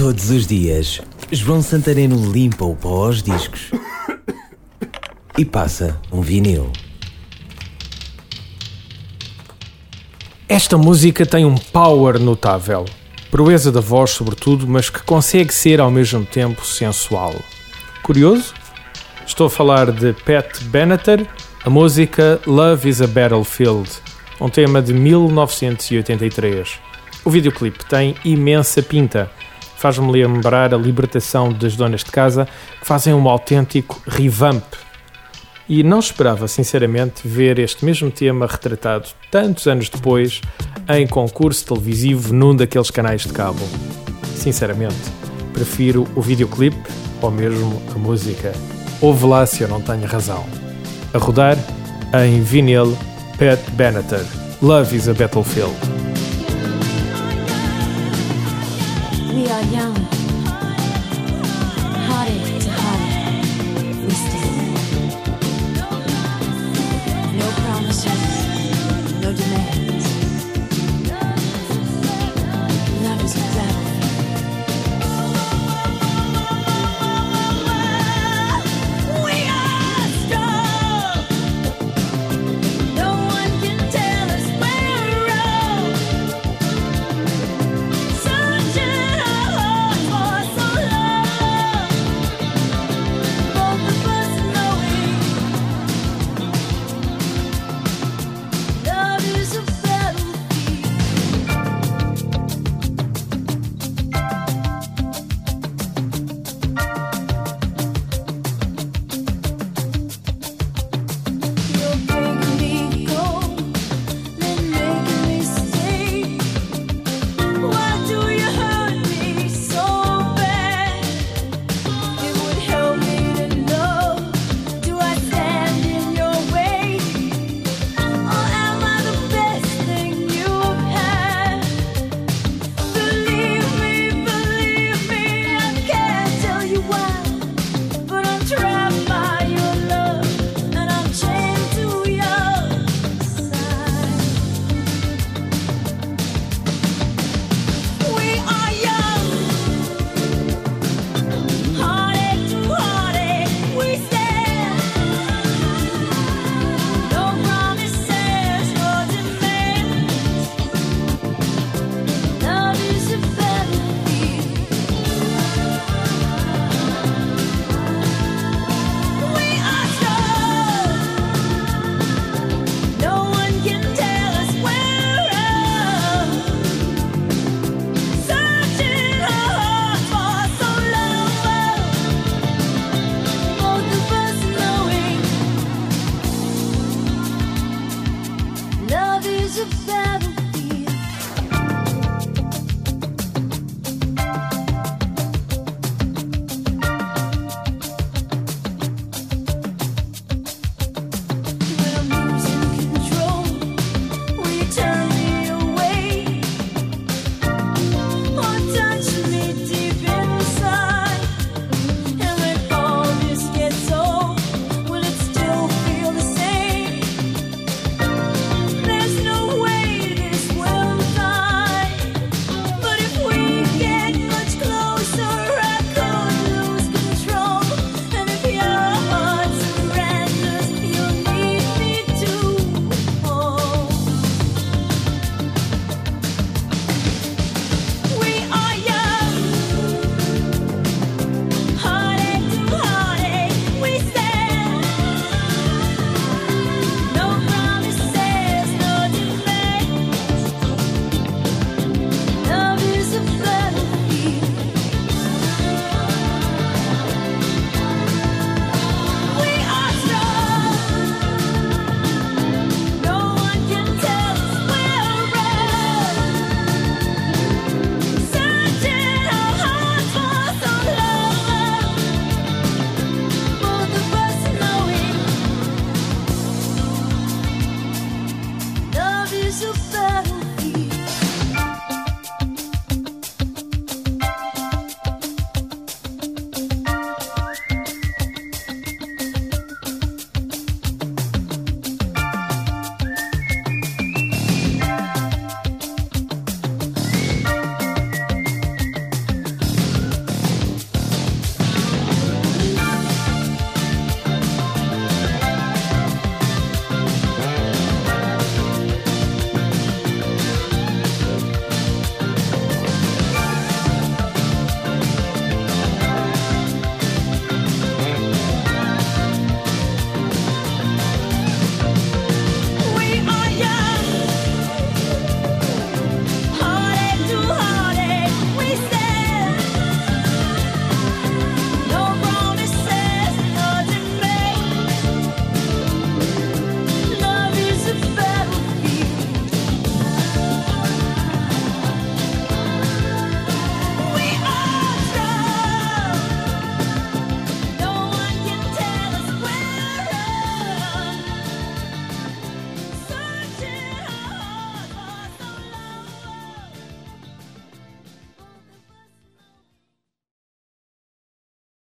Todos os dias, João Santareno limpa o pó aos discos e passa um vinil. Esta música tem um power notável, proeza da voz sobretudo, mas que consegue ser ao mesmo tempo sensual. Curioso? Estou a falar de Pat Benatar, a música Love is a Battlefield, um tema de 1983. O videoclipe tem imensa pinta, faz-me lembrar a libertação das donas de casa que fazem um autêntico revamp. E não esperava, sinceramente, ver este mesmo tema retratado tantos anos depois em concurso televisivo num daqueles canais de cabo. Sinceramente, prefiro o videoclipe ou mesmo a música. Ouve lá se eu não tenho razão. A rodar em vinil Pat Benatar. Love is a Battlefield. We are young, hearted to heart.